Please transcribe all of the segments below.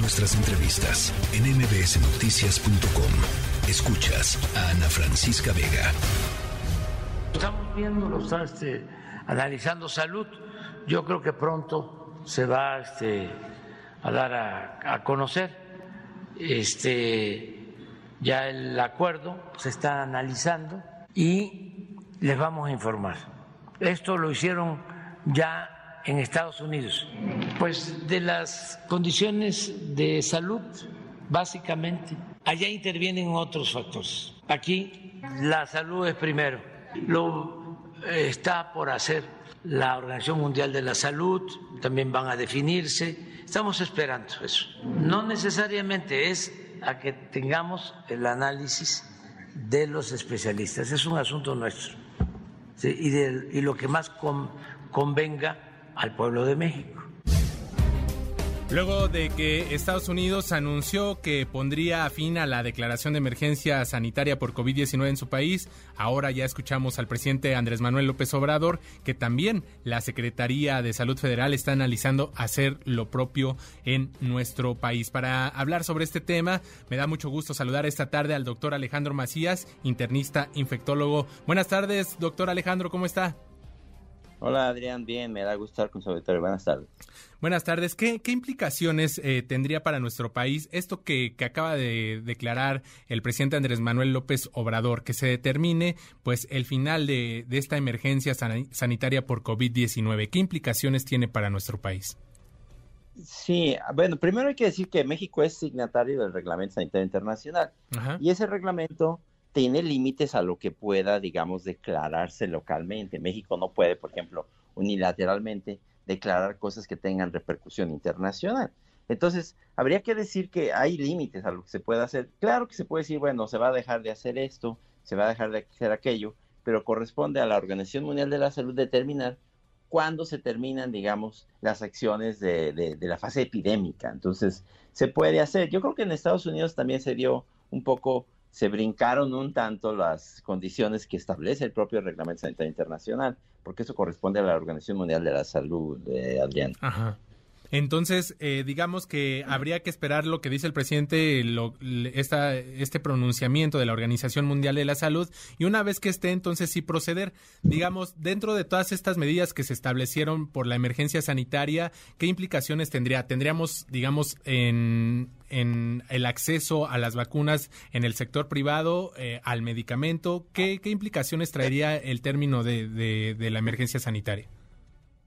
Nuestras entrevistas en mbsnoticias.com. Escuchas a Ana Francisca Vega. Estamos viendo, lo está este, analizando salud. Yo creo que pronto se va este, a dar a, a conocer este, ya el acuerdo, se está analizando y les vamos a informar. Esto lo hicieron ya en Estados Unidos. Pues de las condiciones de salud, básicamente, allá intervienen otros factores. Aquí la salud es primero. Lo está por hacer la Organización Mundial de la Salud, también van a definirse. Estamos esperando eso. No necesariamente es a que tengamos el análisis de los especialistas, es un asunto nuestro. y, de, y lo que más convenga al pueblo de México. Luego de que Estados Unidos anunció que pondría fin a la declaración de emergencia sanitaria por COVID-19 en su país, ahora ya escuchamos al presidente Andrés Manuel López Obrador que también la Secretaría de Salud Federal está analizando hacer lo propio en nuestro país. Para hablar sobre este tema, me da mucho gusto saludar esta tarde al doctor Alejandro Macías, internista infectólogo. Buenas tardes, doctor Alejandro, ¿cómo está? Hola Adrián, bien, me da gusto estar con su auditorio. Buenas tardes. Buenas tardes. ¿Qué, implicaciones eh, tendría para nuestro país esto que, acaba de declarar el presidente Andrés Manuel López Obrador, que se determine pues el final de, esta emergencia sanitaria por COVID-19? ¿Qué implicaciones tiene para nuestro país? Sí, bueno, primero hay que decir que México es signatario del Reglamento Sanitario Internacional y ese reglamento tiene límites a lo que pueda, digamos, declararse localmente. México no puede, por ejemplo, unilateralmente declarar cosas que tengan repercusión internacional. Entonces, habría que decir que hay límites a lo que se puede hacer. Claro que se puede decir, bueno, se va a dejar de hacer esto, se va a dejar de hacer aquello, pero corresponde a la Organización Mundial de la Salud determinar cuándo se terminan, digamos, las acciones de, de, de, la fase epidémica. Entonces, se puede hacer. Yo creo que en Estados Unidos también se dio un poco se brincaron un tanto las condiciones que establece el propio Reglamento Sanitario Internacional, porque eso corresponde a la Organización Mundial de la Salud, eh, Adrián. Ajá. Entonces, eh, digamos que habría que esperar lo que dice el presidente, lo, esta, este pronunciamiento de la Organización Mundial de la Salud, y una vez que esté, entonces sí proceder. Digamos, dentro de todas estas medidas que se establecieron por la emergencia sanitaria, ¿qué implicaciones tendría? ¿Tendríamos, digamos, en, en el acceso a las vacunas en el sector privado, eh, al medicamento? ¿Qué, ¿Qué, implicaciones traería el término de, de, de la emergencia sanitaria?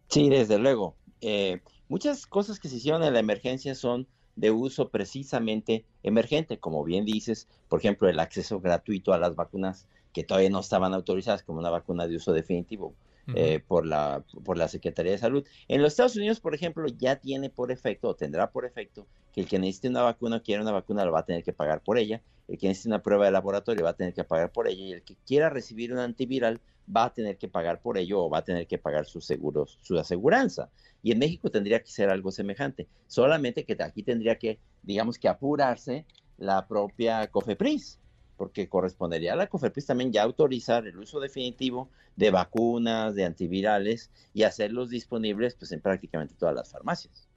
Sí, desde luego. Eh, Muchas cosas que se hicieron en la emergencia son de uso precisamente emergente, como bien dices, por ejemplo, el acceso gratuito a las vacunas que todavía no estaban autorizadas como una vacuna de uso definitivo eh, por, la, por la Secretaría de Salud. En los Estados Unidos, por ejemplo, ya tiene por efecto o tendrá por efecto que el que necesite una vacuna o quiera una vacuna lo va a tener que pagar por ella, el que necesite una prueba de laboratorio va a tener que pagar por ella. Y el que quiera recibir un antiviral va a tener que pagar por ello o va a tener que pagar sus seguros, su aseguranza. Y en México tendría que ser algo semejante, solamente que aquí tendría que, digamos que apurarse la propia COFEPRIS, porque correspondería a la COFEPRIS también ya autorizar el uso definitivo de vacunas, de antivirales y hacerlos disponibles pues en prácticamente todas las farmacias.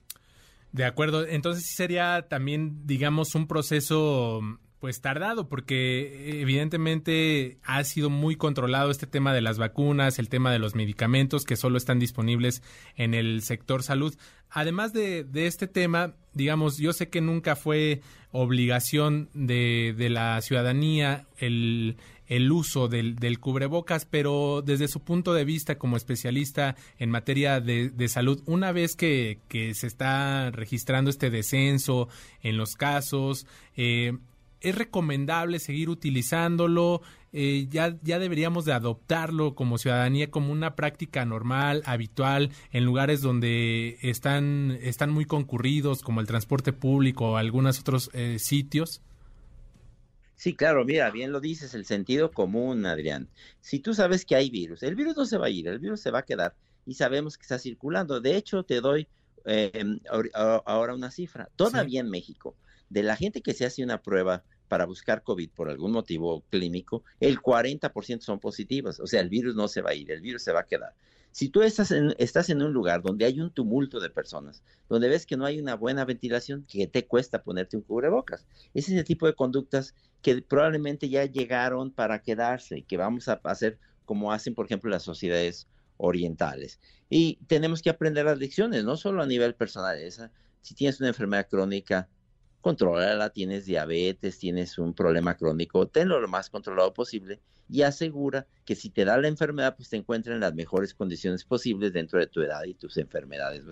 De acuerdo, entonces sí sería también, digamos, un proceso pues tardado, porque evidentemente ha sido muy controlado este tema de las vacunas, el tema de los medicamentos que solo están disponibles en el sector salud. Además de, este tema, digamos, yo sé que nunca fue obligación de, de la ciudadanía el, el uso del, del, cubrebocas, pero desde su punto de vista como especialista en materia de, de salud, una vez que, que, se está registrando este descenso en los casos, eh, es recomendable seguir utilizándolo, eh, ya, ya deberíamos de adoptarlo como ciudadanía como una práctica normal, habitual, en lugares donde están, están muy concurridos, como el transporte público o algunos otros eh, sitios. Sí, claro, mira, bien lo dices, el sentido común, Adrián. Si tú sabes que hay virus, el virus no se va a ir, el virus se va a quedar y sabemos que está circulando. De hecho, te doy eh, ahora una cifra. Todavía en México, de la gente que se hace una prueba para buscar COVID por algún motivo clínico, el 40% son positivas. O sea, el virus no se va a ir, el virus se va a quedar. Si tú estás en, estás en un lugar donde hay un tumulto de personas, donde ves que no hay una buena ventilación, que te cuesta ponerte un cubrebocas. Ese es el tipo de conductas que probablemente ya llegaron para quedarse que vamos a hacer como hacen, por ejemplo, las sociedades orientales. Y tenemos que aprender las lecciones, no solo a nivel personal. Esa, si tienes una enfermedad crónica, controlala, tienes diabetes, tienes un problema crónico, tenlo lo más controlado posible y asegura que si te da la enfermedad, pues te encuentren en las mejores condiciones posibles dentro de tu edad y tus enfermedades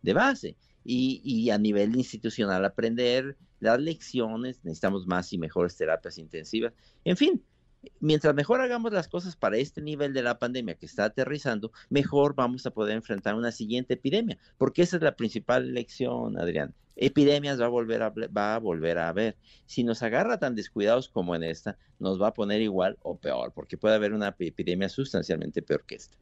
de, base. Y, y, a nivel institucional aprender las lecciones, necesitamos más y mejores terapias intensivas. En fin, mientras mejor hagamos las cosas para este nivel de la pandemia que está aterrizando, mejor vamos a poder enfrentar una siguiente epidemia, porque esa es la principal lección, Adrián epidemias va a volver a, va a volver a haber. Si nos agarra tan descuidados como en esta, nos va a poner igual o peor, porque puede haber una epidemia sustancialmente peor que esta.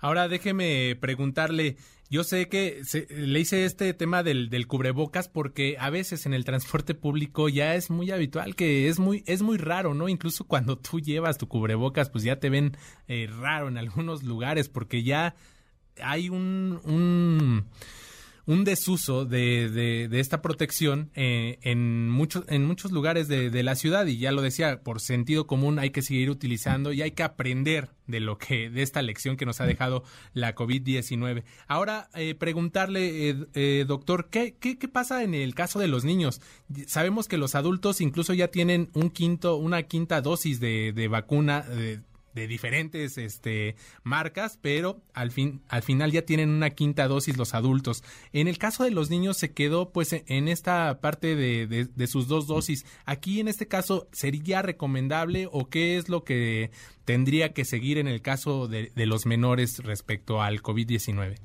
Ahora déjeme preguntarle, yo sé que le hice este tema del, del, cubrebocas porque a veces en el transporte público ya es muy habitual que es muy, es muy raro, ¿no? Incluso cuando tú llevas tu cubrebocas, pues ya te ven eh, raro en algunos lugares porque ya hay un, un un desuso de, de, esta protección eh, en, muchos, en muchos lugares de, la ciudad y ya lo decía, por sentido común hay que seguir utilizando y hay que aprender de lo que, de esta lección que nos ha dejado la COVID-19. Ahora, eh, preguntarle, eh, doctor, ¿qué, ¿qué, pasa en el caso de los niños? Sabemos que los adultos incluso ya tienen un quinto, una quinta dosis de, de vacuna de diferentes este, marcas, pero al, fin, al final ya tienen una quinta dosis los adultos. En el caso de los niños se quedó pues en esta parte de, de, sus dos dosis. Aquí en este caso, ¿sería recomendable o qué es lo que tendría que seguir en el caso de, de los menores respecto al COVID-19?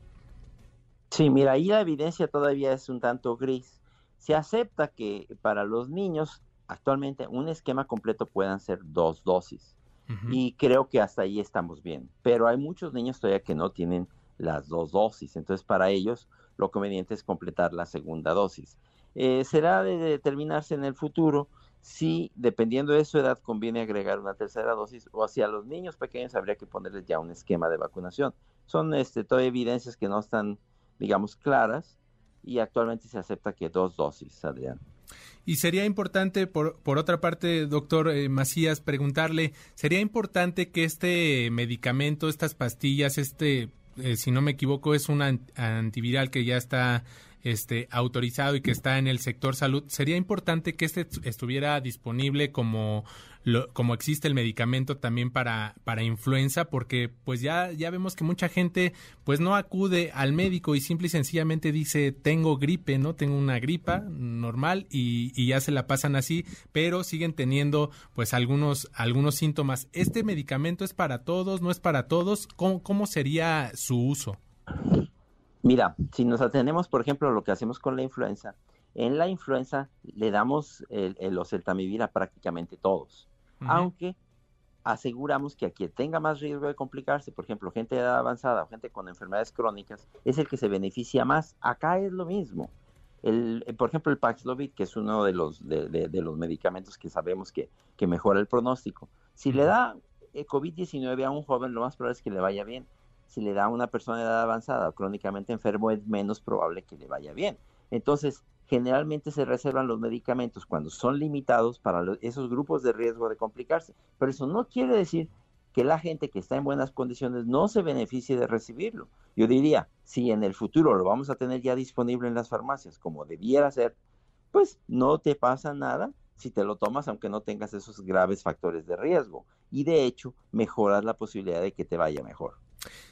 Sí, mira, ahí la evidencia todavía es un tanto gris. Se acepta que para los niños actualmente un esquema completo puedan ser dos dosis y creo que hasta ahí estamos bien. Pero hay muchos niños todavía que no tienen las dos dosis, entonces para ellos lo conveniente es completar la segunda dosis. Eh, será de determinarse en el futuro si, dependiendo de su edad, conviene agregar una tercera dosis o hacia los niños pequeños habría que ponerles ya un esquema de vacunación. Son este, todas evidencias que no están, digamos, claras y actualmente se acepta que dos dosis, Adrián. Y sería importante, por, por otra parte, doctor eh, Macías, preguntarle, ¿sería importante que este medicamento, estas pastillas, este, eh, si no me equivoco, es un antiviral que ya está este, autorizado y que está en el sector salud, sería importante que este estuviera disponible como, como existe el medicamento también para, para influenza, porque pues ya, ya vemos que mucha gente pues no acude al médico y simple y sencillamente dice tengo gripe, ¿no? Tengo una gripa normal y, y ya se la pasan así, pero siguen teniendo pues algunos, algunos síntomas. ¿Este medicamento es para todos? ¿No es para todos? ¿Cómo, cómo sería su uso? Mira, si nos atenemos, por ejemplo, a lo que hacemos con la influenza, en la influenza le damos el, el oseltamivir a prácticamente todos, aunque aseguramos que a quien tenga más riesgo de complicarse, por ejemplo, gente de edad avanzada o gente con enfermedades crónicas, es el que se beneficia más. Acá es lo mismo. El, eh, por ejemplo, el Paxlovid, que es uno de los, de, los medicamentos que sabemos que, que, mejora el pronóstico. Si le da eh, COVID-19 a un joven, lo más probable es que le vaya bien si le da a una persona de edad avanzada o crónicamente enfermo, es menos probable que le vaya bien. Entonces, generalmente se reservan los medicamentos cuando son limitados para esos grupos de riesgo de complicarse. Pero eso no quiere decir que la gente que está en buenas condiciones no se beneficie de recibirlo. Yo diría, si en el futuro lo vamos a tener ya disponible en las farmacias como debiera ser, pues no te pasa nada si te lo tomas aunque no tengas esos graves factores de riesgo. Y de hecho, mejoras la posibilidad de que te vaya mejor.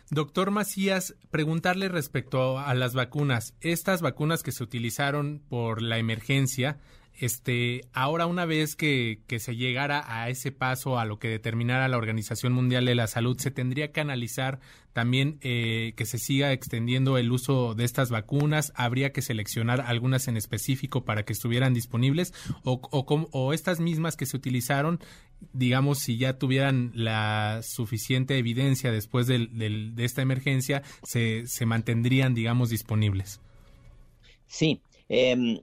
Doctor Macías, preguntarle respecto a las vacunas. Estas vacunas que se utilizaron por la emergencia, este, ahora una vez que, que, se llegara a ese paso, a lo que determinara la Organización Mundial de la Salud, se tendría que analizar también eh, que se siga extendiendo el uso de estas vacunas. Habría que seleccionar algunas en específico para que estuvieran disponibles o, o, estas mismas que se utilizaron, digamos, si ya tuvieran la suficiente evidencia después del, del, de esta emergencia, se, se mantendrían, digamos, disponibles. Sí. Eh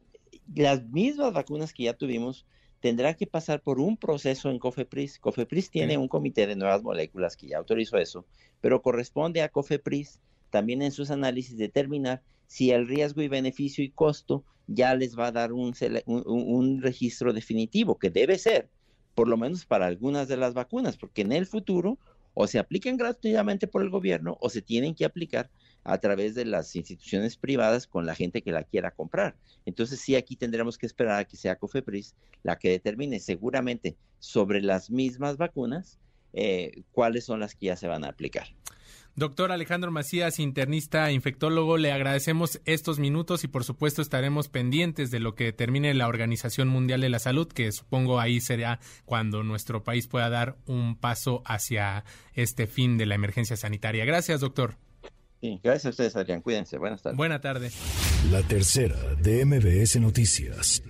las mismas vacunas que ya tuvimos tendrá que pasar por un proceso en COFEPRIS. COFEPRIS tiene un comité de nuevas moléculas que ya autorizó eso, pero corresponde a COFEPRIS también en sus análisis determinar si el riesgo y beneficio y costo ya les va a dar un, un, registro definitivo, que debe ser, por lo menos para algunas de las vacunas, porque en el futuro o se aplican gratuitamente por el gobierno o se tienen que aplicar a través de las instituciones privadas con la gente que la quiera comprar. Entonces sí, aquí tendremos que esperar a que sea COFEPRIS la que determine seguramente sobre las mismas vacunas eh, cuáles son las que ya se van a aplicar. Doctor Alejandro Macías, internista infectólogo, le agradecemos estos minutos y por supuesto estaremos pendientes de lo que determine la Organización Mundial de la Salud, que supongo ahí será cuando nuestro país pueda dar un paso hacia este fin de la emergencia sanitaria. Gracias, doctor. Sí, gracias a ustedes, Adrián. Cuídense. Buenas tardes. Buenas tardes. La tercera de MBS Noticias.